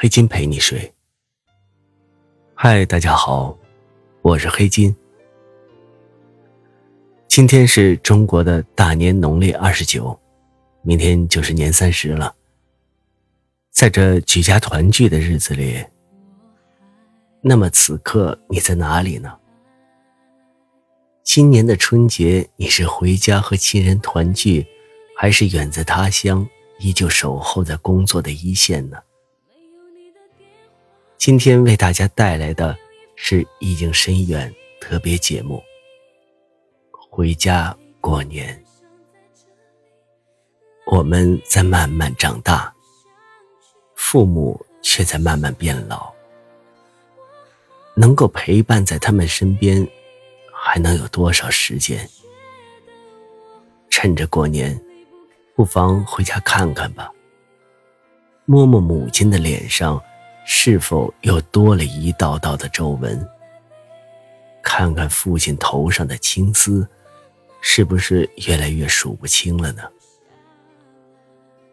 黑金陪你睡。嗨，大家好，我是黑金。今天是中国的大年农历二十九，明天就是年三十了。在这举家团聚的日子里，那么此刻你在哪里呢？今年的春节，你是回家和亲人团聚，还是远在他乡，依旧守候在工作的一线呢？今天为大家带来的是意境深远特别节目。回家过年，我们在慢慢长大，父母却在慢慢变老。能够陪伴在他们身边，还能有多少时间？趁着过年，不妨回家看看吧，摸摸母亲的脸上。是否又多了一道道的皱纹？看看父亲头上的青丝，是不是越来越数不清了呢？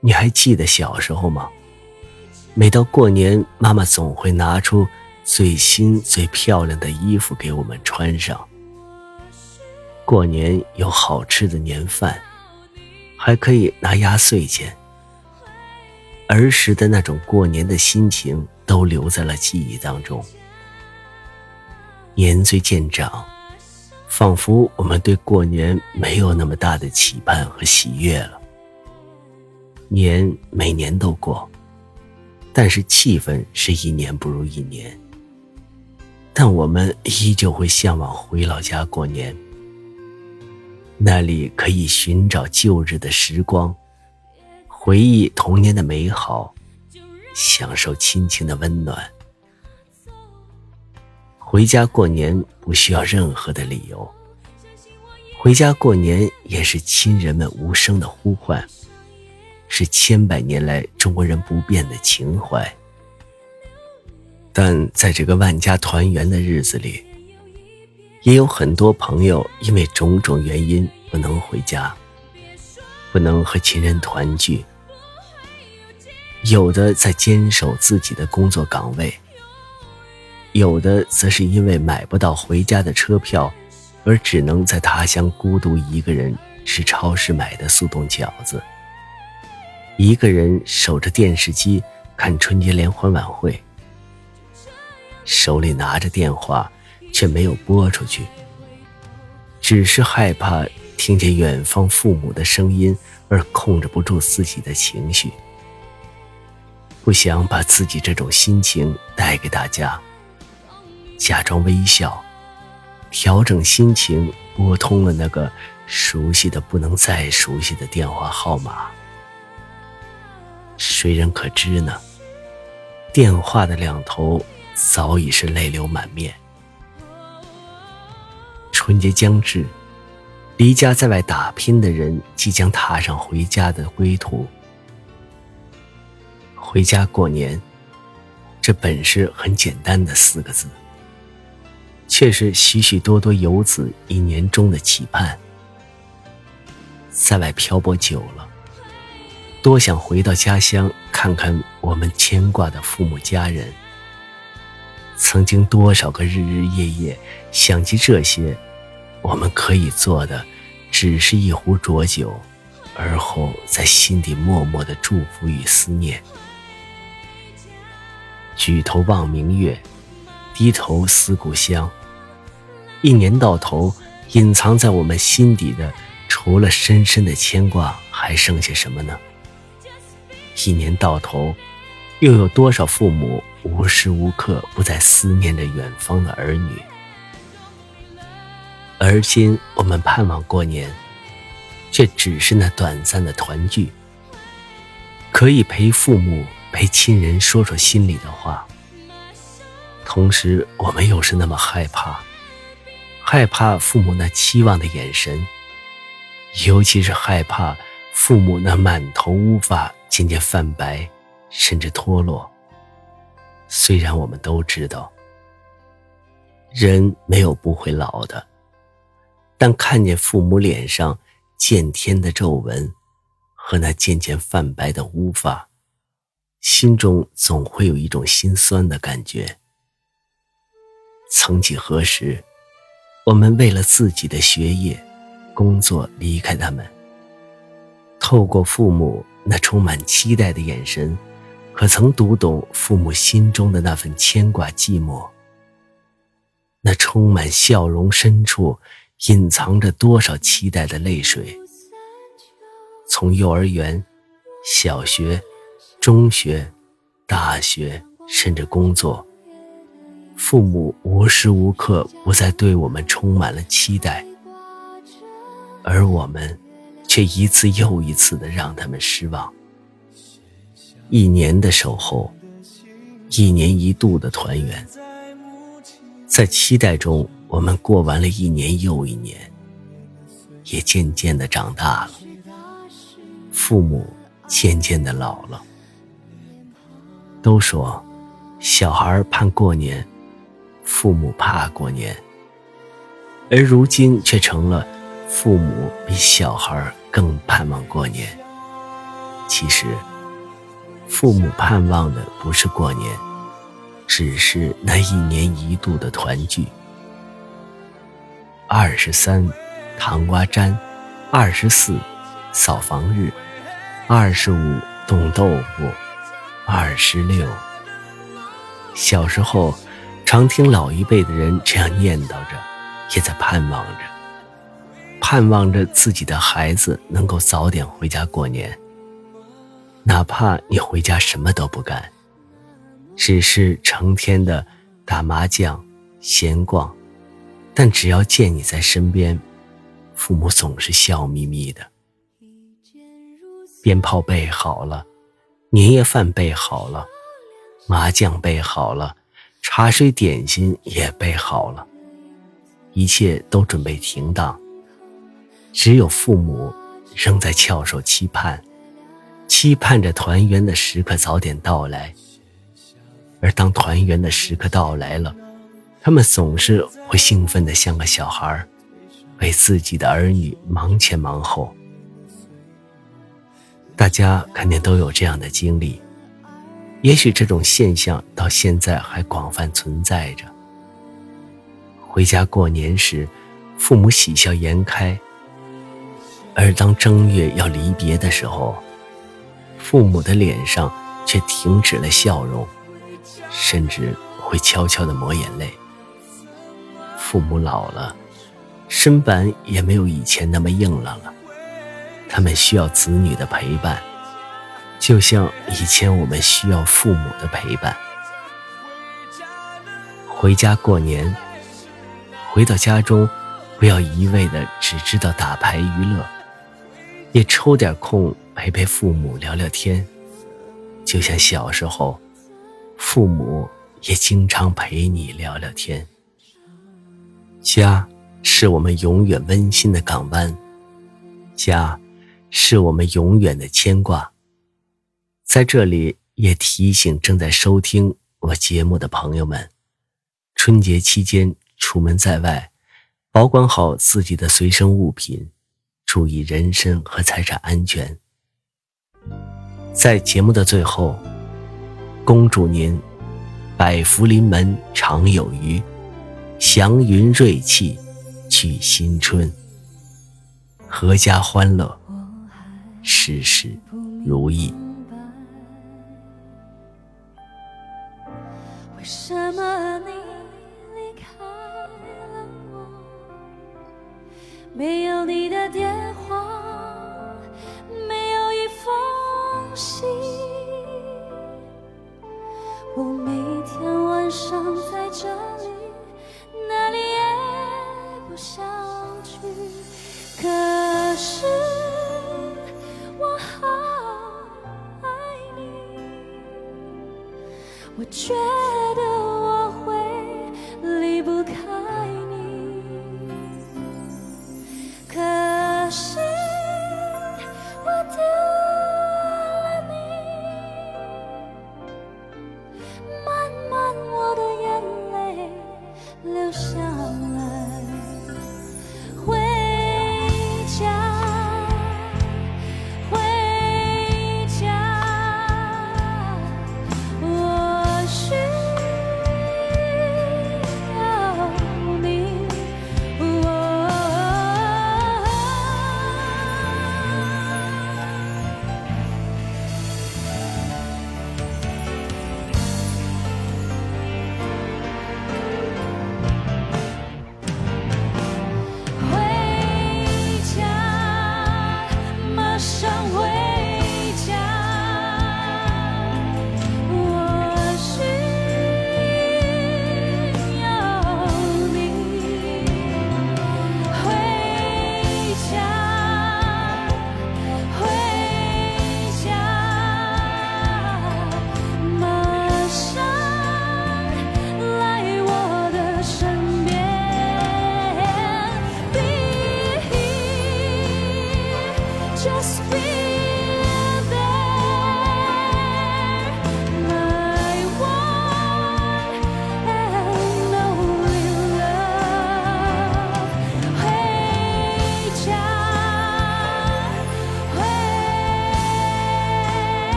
你还记得小时候吗？每到过年，妈妈总会拿出最新最漂亮的衣服给我们穿上。过年有好吃的年饭，还可以拿压岁钱。儿时的那种过年的心情。都留在了记忆当中。年岁渐长，仿佛我们对过年没有那么大的期盼和喜悦了。年每年都过，但是气氛是一年不如一年。但我们依旧会向往回老家过年，那里可以寻找旧日的时光，回忆童年的美好。享受亲情的温暖。回家过年不需要任何的理由，回家过年也是亲人们无声的呼唤，是千百年来中国人不变的情怀。但在这个万家团圆的日子里，也有很多朋友因为种种原因不能回家，不能和亲人团聚。有的在坚守自己的工作岗位，有的则是因为买不到回家的车票，而只能在他乡孤独一个人吃超市买的速冻饺子，一个人守着电视机看春节联欢晚会，手里拿着电话却没有拨出去，只是害怕听见远方父母的声音而控制不住自己的情绪。不想把自己这种心情带给大家，假装微笑，调整心情，拨通了那个熟悉的不能再熟悉的电话号码。谁人可知呢？电话的两头早已是泪流满面。春节将至，离家在外打拼的人即将踏上回家的归途。回家过年，这本是很简单的四个字，却是许许多多游子一年中的期盼。在外漂泊久了，多想回到家乡看看我们牵挂的父母家人。曾经多少个日日夜夜想起这些，我们可以做的，只是一壶浊酒，而后在心底默默的祝福与思念。举头望明月，低头思故乡。一年到头，隐藏在我们心底的，除了深深的牵挂，还剩下什么呢？一年到头，又有多少父母无时无刻不在思念着远方的儿女？而今，我们盼望过年，却只是那短暂的团聚，可以陪父母。陪亲人说说心里的话，同时，我们又是那么害怕，害怕父母那期望的眼神，尤其是害怕父母那满头乌发渐渐泛白，甚至脱落。虽然我们都知道，人没有不会老的，但看见父母脸上渐天的皱纹和那渐渐泛白的乌发，心中总会有一种心酸的感觉。曾几何时，我们为了自己的学业、工作离开他们，透过父母那充满期待的眼神。可曾读懂父母心中的那份牵挂寂寞？那充满笑容深处，隐藏着多少期待的泪水？从幼儿园、小学、中学、大学，甚至工作，父母无时无刻不在对我们充满了期待，而我们却一次又一次的让他们失望。一年的守候，一年一度的团圆，在期待中，我们过完了一年又一年，也渐渐的长大了，父母渐渐的老了。都说，小孩盼过年，父母怕过年，而如今却成了父母比小孩更盼望过年。其实。父母盼望的不是过年，只是那一年一度的团聚。二十三，糖瓜粘；二十四，扫房日；二十五，冻豆腐；二十六。小时候，常听老一辈的人这样念叨着，也在盼望着，盼望着自己的孩子能够早点回家过年。哪怕你回家什么都不干，只是成天的打麻将、闲逛，但只要见你在身边，父母总是笑眯眯的。鞭炮备好了，年夜饭备好了，麻将备好了，茶水点心也备好了，一切都准备停当，只有父母仍在翘首期盼。期盼着团圆的时刻早点到来，而当团圆的时刻到来了，他们总是会兴奋的像个小孩为自己的儿女忙前忙后。大家肯定都有这样的经历，也许这种现象到现在还广泛存在着。回家过年时，父母喜笑颜开，而当正月要离别的时候，父母的脸上却停止了笑容，甚至会悄悄地抹眼泪。父母老了，身板也没有以前那么硬朗了，他们需要子女的陪伴，就像以前我们需要父母的陪伴。回家过年，回到家中，不要一味的只知道打牌娱乐，也抽点空。陪陪父母聊聊天，就像小时候，父母也经常陪你聊聊天。家是我们永远温馨的港湾，家是我们永远的牵挂。在这里也提醒正在收听我节目的朋友们，春节期间出门在外，保管好自己的随身物品，注意人身和财产安全。在节目的最后，恭祝您百福临门常有余，祥云瑞气聚新春，阖家欢乐，事事如意。为什么你离开了我？没有你的电话。没有一封信，我每天晚上